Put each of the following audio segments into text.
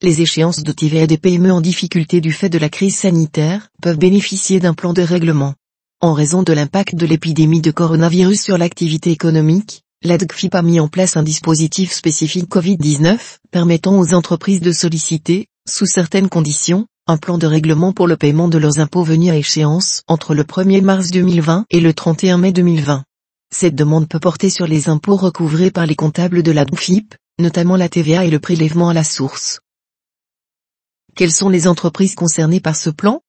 les échéances de TVA des PME en difficulté du fait de la crise sanitaire peuvent bénéficier d'un plan de règlement. En raison de l'impact de l'épidémie de coronavirus sur l'activité économique, l'ADGFIP a mis en place un dispositif spécifique Covid-19, permettant aux entreprises de solliciter, sous certaines conditions, un plan de règlement pour le paiement de leurs impôts venus à échéance entre le 1er mars 2020 et le 31 mai 2020. Cette demande peut porter sur les impôts recouvrés par les comptables de l'ADGFIP, notamment la TVA et le prélèvement à la source. Quelles sont les entreprises concernées par ce plan?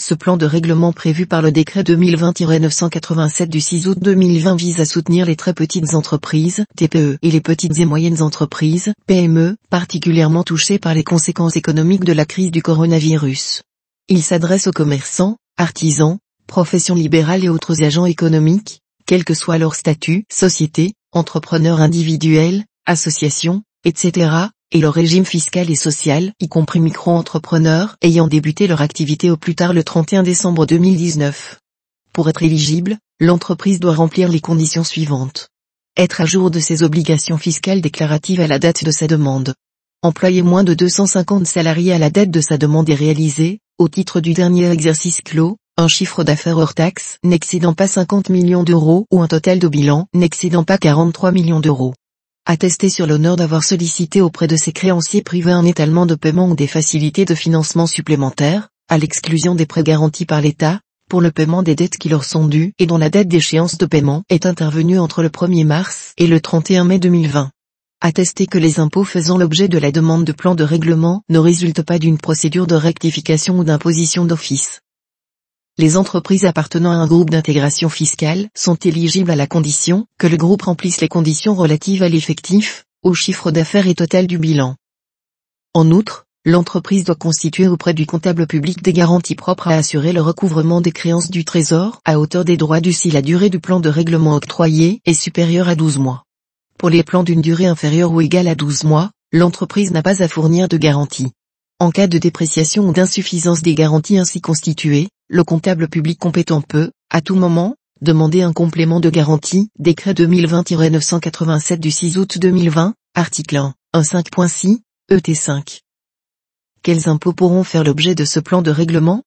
Ce plan de règlement prévu par le décret 2020-987 du 6 août 2020 vise à soutenir les très petites entreprises, TPE, et les petites et moyennes entreprises, PME, particulièrement touchées par les conséquences économiques de la crise du coronavirus. Il s'adresse aux commerçants, artisans, professions libérales et autres agents économiques, quel que soit leur statut, société, entrepreneurs individuels, associations, etc., et leur régime fiscal et social, y compris micro-entrepreneurs, ayant débuté leur activité au plus tard le 31 décembre 2019. Pour être éligible, l'entreprise doit remplir les conditions suivantes. Être à jour de ses obligations fiscales déclaratives à la date de sa demande. Employer moins de 250 salariés à la date de sa demande et réaliser, au titre du dernier exercice clos, un chiffre d'affaires hors taxe n'excédant pas 50 millions d'euros ou un total de bilan n'excédant pas 43 millions d'euros attester sur l'honneur d'avoir sollicité auprès de ses créanciers privés un étalement de paiement ou des facilités de financement supplémentaires, à l'exclusion des prêts garantis par l'État, pour le paiement des dettes qui leur sont dues et dont la date d'échéance de paiement est intervenue entre le 1er mars et le 31 mai 2020. Attester que les impôts faisant l'objet de la demande de plan de règlement ne résultent pas d'une procédure de rectification ou d'imposition d'office les entreprises appartenant à un groupe d'intégration fiscale sont éligibles à la condition que le groupe remplisse les conditions relatives à l'effectif, au chiffre d'affaires et total du bilan. En outre, l'entreprise doit constituer auprès du comptable public des garanties propres à assurer le recouvrement des créances du trésor à hauteur des droits dus si la durée du plan de règlement octroyé est supérieure à 12 mois. Pour les plans d'une durée inférieure ou égale à 12 mois, l'entreprise n'a pas à fournir de garantie. En cas de dépréciation ou d'insuffisance des garanties ainsi constituées, le comptable public compétent peut, à tout moment, demander un complément de garantie, décret 2020-987 du 6 août 2020, article 1, 1.5.6, ET5. Quels impôts pourront faire l'objet de ce plan de règlement?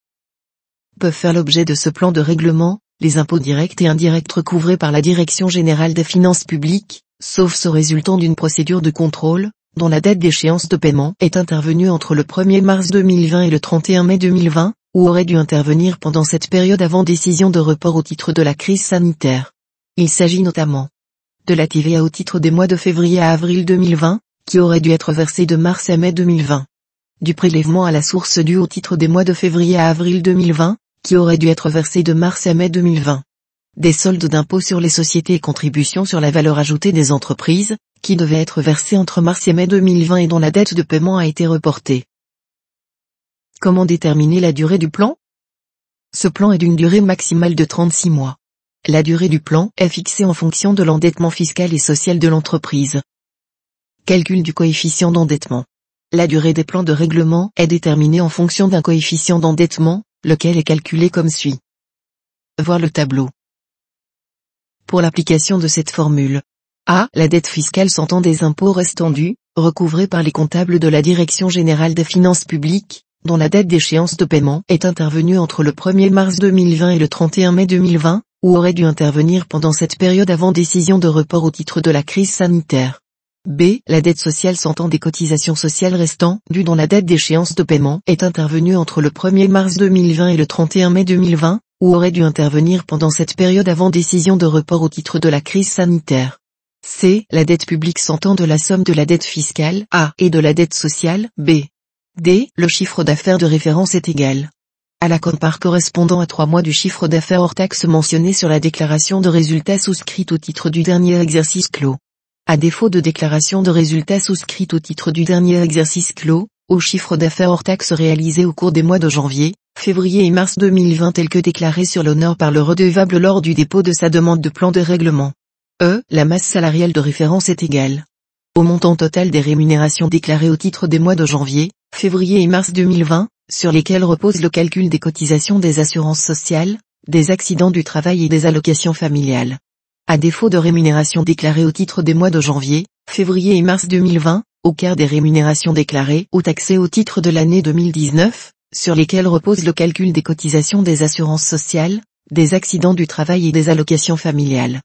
Peuvent faire l'objet de ce plan de règlement, les impôts directs et indirects recouvrés par la Direction générale des finances publiques, sauf ceux résultant d'une procédure de contrôle, dont la date d'échéance de paiement est intervenue entre le 1er mars 2020 et le 31 mai 2020, ou aurait dû intervenir pendant cette période avant décision de report au titre de la crise sanitaire. Il s'agit notamment de la TVA au titre des mois de février à avril 2020, qui aurait dû être versée de mars à mai 2020. Du prélèvement à la source dû au titre des mois de février à avril 2020, qui aurait dû être versé de mars à mai 2020. Des soldes d'impôts sur les sociétés et contributions sur la valeur ajoutée des entreprises, qui devaient être versés entre mars et mai 2020 et dont la dette de paiement a été reportée. Comment déterminer la durée du plan? Ce plan est d'une durée maximale de 36 mois. La durée du plan est fixée en fonction de l'endettement fiscal et social de l'entreprise. Calcul du coefficient d'endettement. La durée des plans de règlement est déterminée en fonction d'un coefficient d'endettement, lequel est calculé comme suit. Voir le tableau. Pour l'application de cette formule, a. La dette fiscale s'entend des impôts restants dus, recouvrés par les comptables de la Direction générale des finances publiques, dont la date d'échéance de paiement est intervenue entre le 1er mars 2020 et le 31 mai 2020, ou aurait dû intervenir pendant cette période avant décision de report au titre de la crise sanitaire. B. La dette sociale s'entend des cotisations sociales restant dues dont la date d'échéance de paiement est intervenue entre le 1er mars 2020 et le 31 mai 2020, ou aurait dû intervenir pendant cette période avant décision de report au titre de la crise sanitaire. C. La dette publique s'entend de la somme de la dette fiscale A et de la dette sociale B. D. Le chiffre d'affaires de référence est égal à la part correspondant à trois mois du chiffre d'affaires hors taxe mentionné sur la déclaration de résultats souscrite au titre du dernier exercice clos. À défaut de déclaration de résultats souscrite au titre du dernier exercice clos, au chiffre d'affaires hors taxe réalisé au cours des mois de janvier, février et mars 2020 tel que déclaré sur l'honneur par le redevable lors du dépôt de sa demande de plan de règlement. E. La masse salariale de référence est égale au montant total des rémunérations déclarées au titre des mois de janvier, février et mars 2020, sur lesquels repose le calcul des cotisations des assurances sociales, des accidents du travail et des allocations familiales. À défaut de rémunération déclarée au titre des mois de janvier, février et mars 2020, au quart des rémunérations déclarées ou taxées au titre de l'année 2019, sur lesquelles repose le calcul des cotisations des assurances sociales, des accidents du travail et des allocations familiales.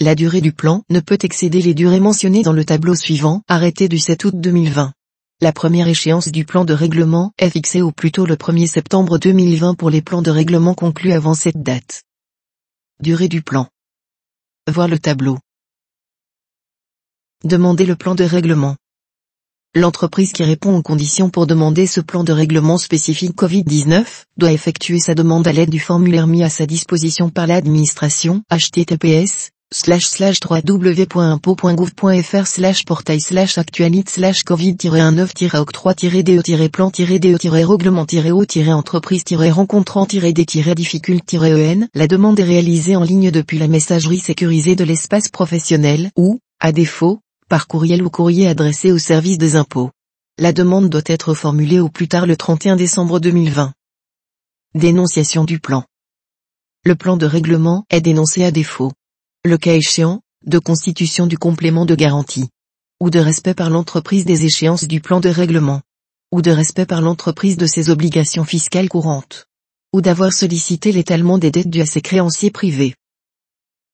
La durée du plan ne peut excéder les durées mentionnées dans le tableau suivant, arrêté du 7 août 2020. La première échéance du plan de règlement est fixée au plus tôt le 1er septembre 2020 pour les plans de règlement conclus avant cette date. Durée du plan. Voir le tableau. Demander le plan de règlement. L'entreprise qui répond aux conditions pour demander ce plan de règlement spécifique Covid-19 doit effectuer sa demande à l'aide du formulaire mis à sa disposition par l'administration https slash slash www.impôt.gouv.fr slash portail slash actualite slash covid-19 octroi de plan de règlement o entreprise rencontrant d difficulté en La demande est réalisée en ligne depuis la messagerie sécurisée de l'espace professionnel ou, à défaut, par courriel ou courrier adressé au service des impôts. La demande doit être formulée au plus tard le 31 décembre 2020. Dénonciation du plan. Le plan de règlement est dénoncé à défaut. Le cas échéant, de constitution du complément de garantie. Ou de respect par l'entreprise des échéances du plan de règlement. Ou de respect par l'entreprise de ses obligations fiscales courantes. Ou d'avoir sollicité l'étalement des dettes dues à ses créanciers privés.